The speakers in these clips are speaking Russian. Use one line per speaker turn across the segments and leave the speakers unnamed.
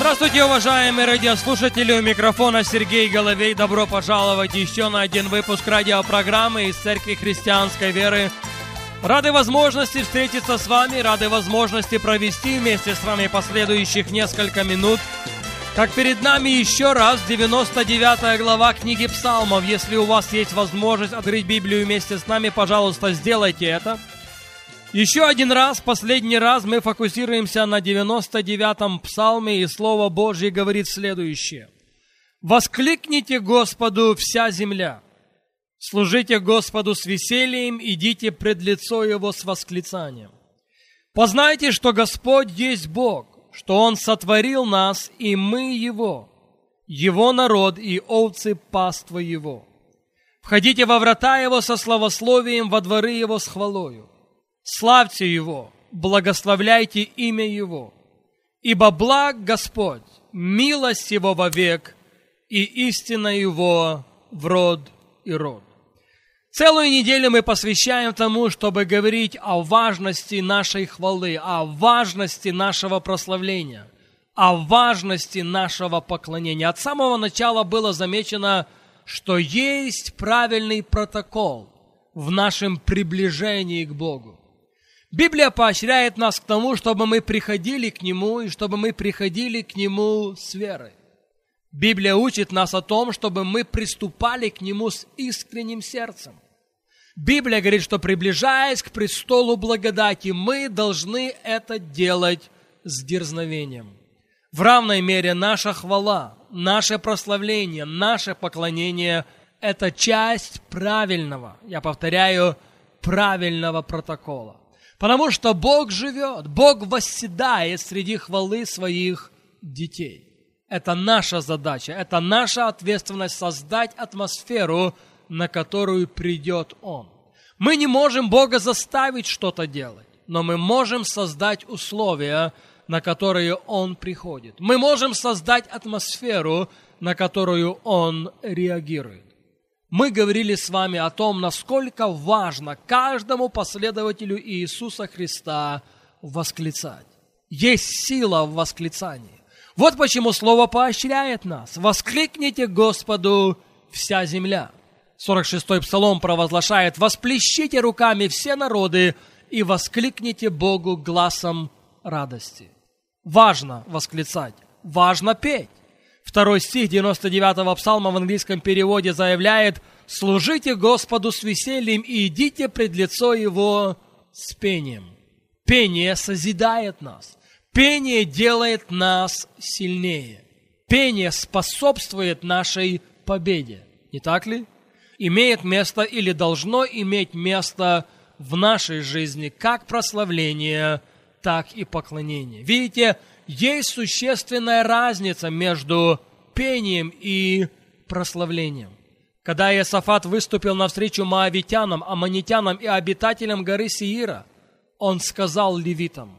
Здравствуйте, уважаемые радиослушатели! У микрофона Сергей Головей. Добро пожаловать еще на один выпуск радиопрограммы из Церкви Христианской Веры. Рады возможности встретиться с вами, рады возможности провести вместе с вами последующих несколько минут. Как перед нами еще раз 99 глава книги Псалмов. Если у вас есть возможность открыть Библию вместе с нами, пожалуйста, сделайте это – еще один раз, последний раз мы фокусируемся на 99-м псалме, и Слово Божье говорит следующее. «Воскликните Господу вся земля, служите Господу с весельем, идите пред лицо Его с восклицанием. Познайте, что Господь есть Бог, что Он сотворил нас, и мы Его, Его народ и овцы паства Его. Входите во врата Его со славословием, во дворы Его с хвалою. Славьте Его, благословляйте имя Его, ибо благ Господь, милость Его вовек, и истина Его в род и род. Целую неделю мы посвящаем тому, чтобы говорить о важности нашей хвалы, о важности нашего прославления, о важности нашего поклонения. От самого начала было замечено, что есть правильный протокол в нашем приближении к Богу. Библия поощряет нас к тому, чтобы мы приходили к Нему и чтобы мы приходили к Нему с верой. Библия учит нас о том, чтобы мы приступали к Нему с искренним сердцем. Библия говорит, что приближаясь к престолу благодати, мы должны это делать с дерзновением. В равной мере наша хвала, наше прославление, наше поклонение – это часть правильного, я повторяю, правильного протокола. Потому что Бог живет, Бог восседает среди хвалы своих детей. Это наша задача, это наша ответственность создать атмосферу, на которую придет Он. Мы не можем Бога заставить что-то делать, но мы можем создать условия, на которые Он приходит. Мы можем создать атмосферу, на которую Он реагирует мы говорили с вами о том, насколько важно каждому последователю Иисуса Христа восклицать. Есть сила в восклицании. Вот почему Слово поощряет нас. «Воскликните Господу вся земля». 46-й псалом провозглашает «Восплещите руками все народы и воскликните Богу глазом радости». Важно восклицать, важно петь. Второй стих 99-го псалма в английском переводе заявляет «Служите Господу с весельем и идите пред лицо Его с пением». Пение созидает нас. Пение делает нас сильнее. Пение способствует нашей победе. Не так ли? Имеет место или должно иметь место в нашей жизни как прославление, так и поклонение. Видите, есть существенная разница между пением и прославлением. Когда Иосафат выступил навстречу моавитянам, аммонитянам и обитателям горы Сиира, он сказал левитам,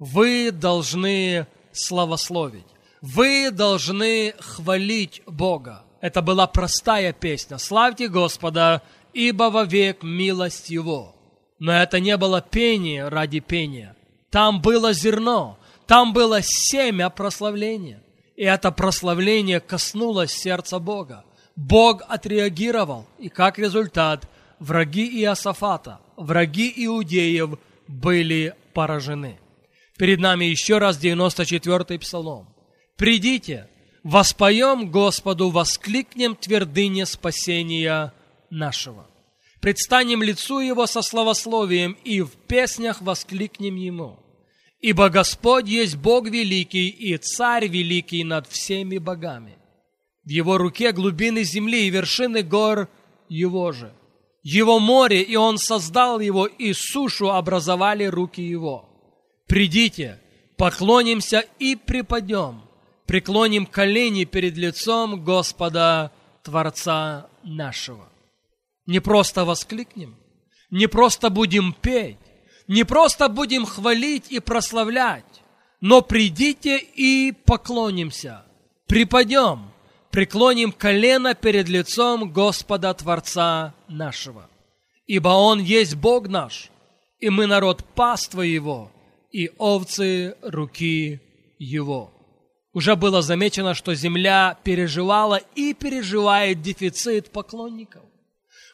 вы должны славословить, вы должны хвалить Бога. Это была простая песня. Славьте Господа, ибо вовек милость Его. Но это не было пение ради пения. Там было зерно, там было семя прославления. И это прославление коснулось сердца Бога. Бог отреагировал, и как результат враги Иосафата, враги иудеев были поражены. Перед нами еще раз 94-й псалом. «Придите, воспоем Господу, воскликнем твердыне спасения нашего. Предстанем лицу Его со славословием и в песнях воскликнем Ему. Ибо Господь есть Бог великий и Царь великий над всеми богами. В Его руке глубины земли и вершины гор Его же. Его море, и Он создал его, и сушу образовали руки Его. Придите, поклонимся и припадем, преклоним колени перед лицом Господа Творца нашего. Не просто воскликнем, не просто будем петь, не просто будем хвалить и прославлять, но придите и поклонимся, припадем, преклоним колено перед лицом Господа Творца нашего. Ибо Он есть Бог наш, и мы народ паства Его, и овцы руки Его. Уже было замечено, что земля переживала и переживает дефицит поклонников.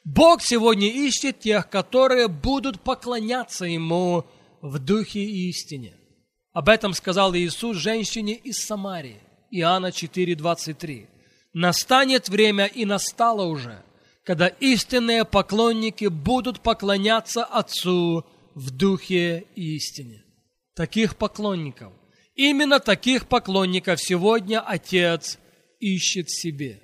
Бог сегодня ищет тех, которые будут поклоняться Ему в духе и истине. Об этом сказал Иисус женщине из Самарии, Иоанна 4,23. Настанет время, и настало уже, когда истинные поклонники будут поклоняться Отцу в духе и истине. Таких поклонников, именно таких поклонников сегодня Отец ищет себе –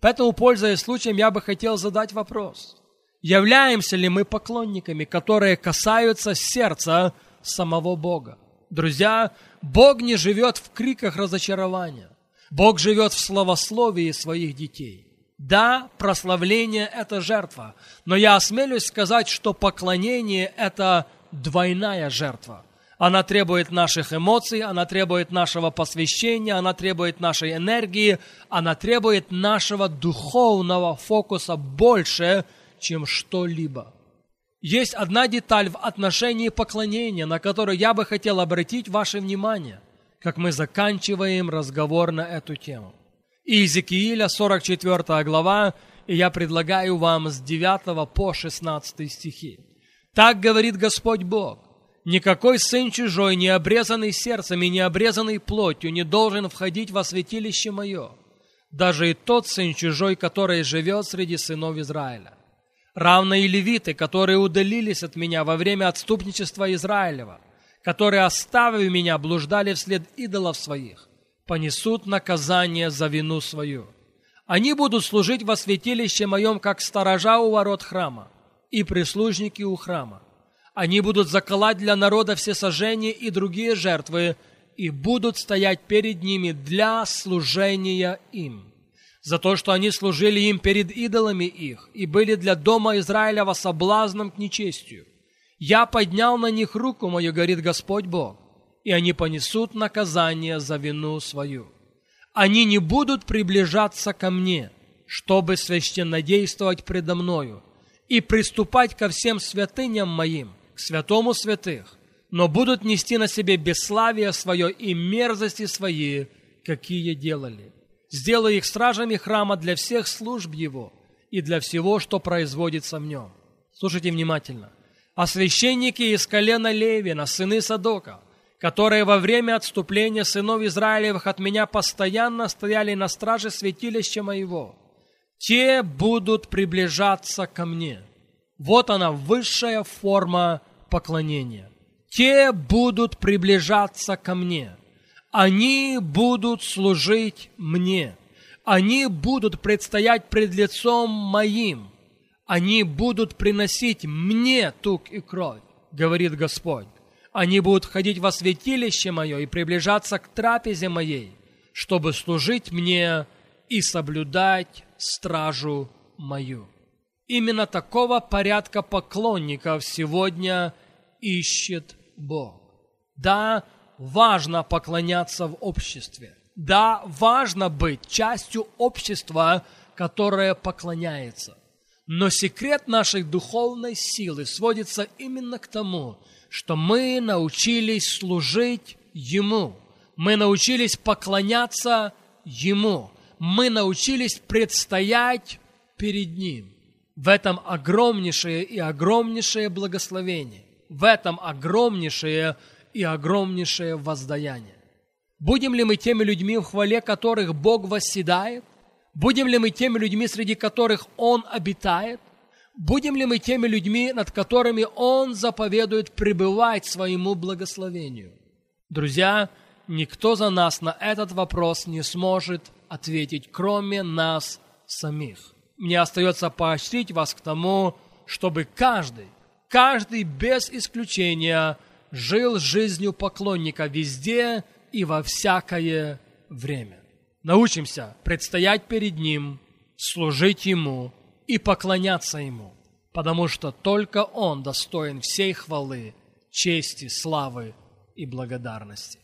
Поэтому, пользуясь случаем, я бы хотел задать вопрос. Являемся ли мы поклонниками, которые касаются сердца самого Бога? Друзья, Бог не живет в криках разочарования. Бог живет в словословии своих детей. Да, прославление – это жертва, но я осмелюсь сказать, что поклонение – это двойная жертва – она требует наших эмоций, она требует нашего посвящения, она требует нашей энергии, она требует нашего духовного фокуса больше, чем что-либо. Есть одна деталь в отношении поклонения, на которую я бы хотел обратить ваше внимание, как мы заканчиваем разговор на эту тему. Иезекииля, 44 глава, и я предлагаю вам с 9 по 16 стихи. Так говорит Господь Бог. Никакой сын чужой, не обрезанный сердцем и не обрезанный плотью, не должен входить во святилище мое. Даже и тот сын чужой, который живет среди сынов Израиля. Равно и левиты, которые удалились от меня во время отступничества Израилева, которые, оставив меня, блуждали вслед идолов своих, понесут наказание за вину свою. Они будут служить во святилище моем, как сторожа у ворот храма и прислужники у храма они будут заколать для народа все сожжения и другие жертвы, и будут стоять перед ними для служения им. За то, что они служили им перед идолами их и были для дома Израилева соблазном к нечестию. Я поднял на них руку мою, говорит Господь Бог, и они понесут наказание за вину свою. Они не будут приближаться ко мне, чтобы священнодействовать предо мною и приступать ко всем святыням моим, святому святых, но будут нести на себе бесславие свое и мерзости свои, какие делали. Сделай их стражами храма для всех служб его и для всего, что производится в нем. Слушайте внимательно. А священники из колена Левина, сыны Садока, которые во время отступления сынов Израилевых от меня постоянно стояли на страже святилища моего, те будут приближаться ко мне. Вот она, высшая форма поклонения. Те будут приближаться ко мне. Они будут служить мне. Они будут предстоять пред лицом моим. Они будут приносить мне тук и кровь, говорит Господь. Они будут ходить во святилище мое и приближаться к трапезе моей, чтобы служить мне и соблюдать стражу мою. Именно такого порядка поклонников сегодня ищет Бог. Да, важно поклоняться в обществе. Да, важно быть частью общества, которое поклоняется. Но секрет нашей духовной силы сводится именно к тому, что мы научились служить Ему. Мы научились поклоняться Ему. Мы научились предстоять перед Ним. В этом огромнейшее и огромнейшее благословение. В этом огромнейшее и огромнейшее воздаяние. Будем ли мы теми людьми, в хвале которых Бог восседает? Будем ли мы теми людьми, среди которых Он обитает? Будем ли мы теми людьми, над которыми Он заповедует пребывать своему благословению? Друзья, никто за нас на этот вопрос не сможет ответить, кроме нас самих мне остается поощрить вас к тому, чтобы каждый, каждый без исключения жил жизнью поклонника везде и во всякое время. Научимся предстоять перед Ним служить Ему и поклоняться Ему, потому что только Он достоин всей хвалы, чести, славы и благодарности.